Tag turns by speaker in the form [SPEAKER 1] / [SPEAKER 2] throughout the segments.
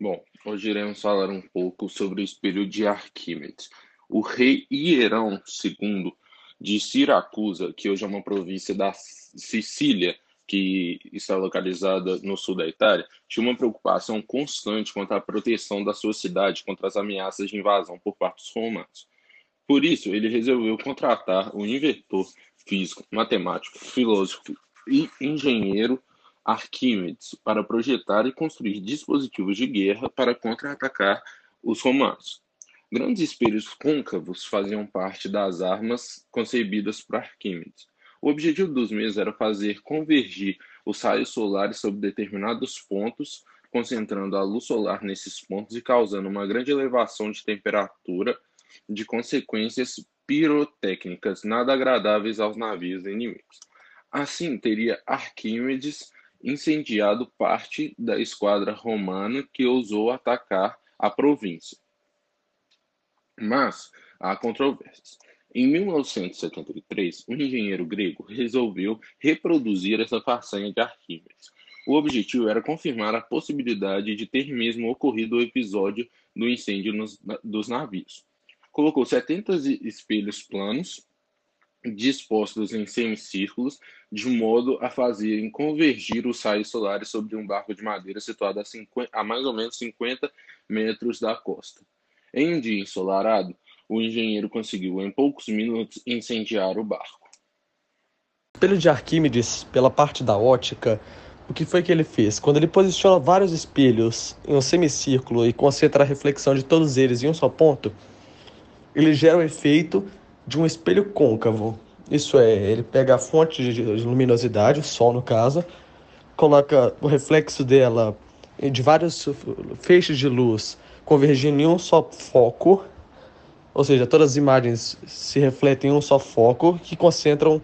[SPEAKER 1] Bom, hoje iremos falar um pouco sobre o espelho de Arquímedes. O rei Hierão II de Siracusa, que hoje é uma província da Sicília, que está localizada no sul da Itália, tinha uma preocupação constante quanto à proteção da sua cidade contra as ameaças de invasão por parte dos romanos. Por isso, ele resolveu contratar um inventor físico, matemático, filósofo e engenheiro Arquímedes para projetar e construir dispositivos de guerra para contra-atacar os romanos. Grandes espelhos côncavos faziam parte das armas concebidas por Arquímedes. O objetivo dos mesmos era fazer convergir os raios solares sobre determinados pontos, concentrando a luz solar nesses pontos e causando uma grande elevação de temperatura, de consequências pirotécnicas nada agradáveis aos navios inimigos. Assim, teria Arquímedes incendiado parte da esquadra romana que ousou atacar a província. Mas há controvérsias. Em 1973, um engenheiro grego resolveu reproduzir essa façanha de Arquímedes. O objetivo era confirmar a possibilidade de ter mesmo ocorrido o episódio do incêndio nos, dos navios. Colocou 70 espelhos planos dispostos em semicírculos, de modo a fazerem convergir os raios solares sobre um barco de madeira situado a, 50, a mais ou menos 50 metros da costa. Em um dia ensolarado, o engenheiro conseguiu, em poucos minutos, incendiar o barco.
[SPEAKER 2] Espelho de Arquímedes, pela parte da ótica, o que foi que ele fez? Quando ele posiciona vários espelhos em um semicírculo e concentra a reflexão de todos eles em um só ponto, ele gera o efeito de um espelho côncavo. Isso é, ele pega a fonte de luminosidade, o sol no caso, coloca o reflexo dela de vários feixes de luz convergindo em um só foco, ou seja, todas as imagens se refletem em um só foco que concentram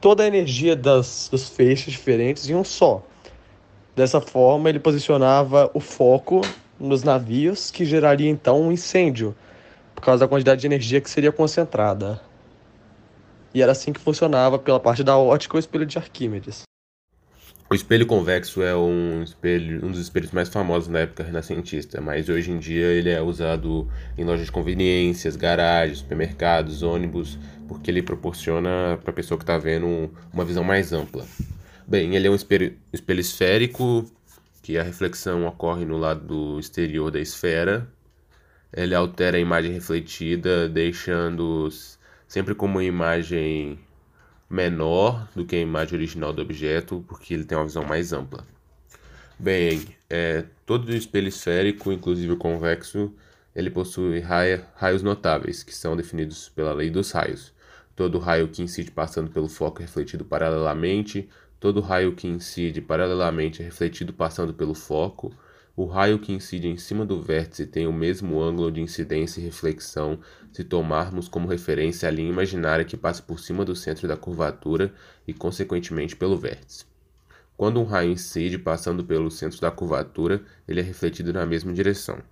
[SPEAKER 2] toda a energia das, dos feixes diferentes em um só. Dessa forma, ele posicionava o foco nos navios, que geraria então um incêndio por causa da quantidade de energia que seria concentrada. E era assim que funcionava pela parte da ótica o espelho de Arquímedes.
[SPEAKER 3] O espelho convexo é um, espelho, um dos espelhos mais famosos na época renascentista, mas hoje em dia ele é usado em lojas de conveniências, garagens, supermercados, ônibus, porque ele proporciona para a pessoa que está vendo uma visão mais ampla. Bem, ele é um espelho, espelho esférico, que a reflexão ocorre no lado exterior da esfera, ele altera a imagem refletida, deixando sempre com uma imagem menor do que a imagem original do objeto, porque ele tem uma visão mais ampla. Bem, é, todo espelho esférico, inclusive o convexo, ele possui raia, raios notáveis, que são definidos pela lei dos raios. Todo raio que incide passando pelo foco é refletido paralelamente, todo raio que incide paralelamente é refletido passando pelo foco, o raio que incide em cima do vértice tem o mesmo ângulo de incidência e reflexão se tomarmos como referência a linha imaginária que passa por cima do centro da curvatura e, consequentemente, pelo vértice. Quando um raio incide passando pelo centro da curvatura, ele é refletido na mesma direção.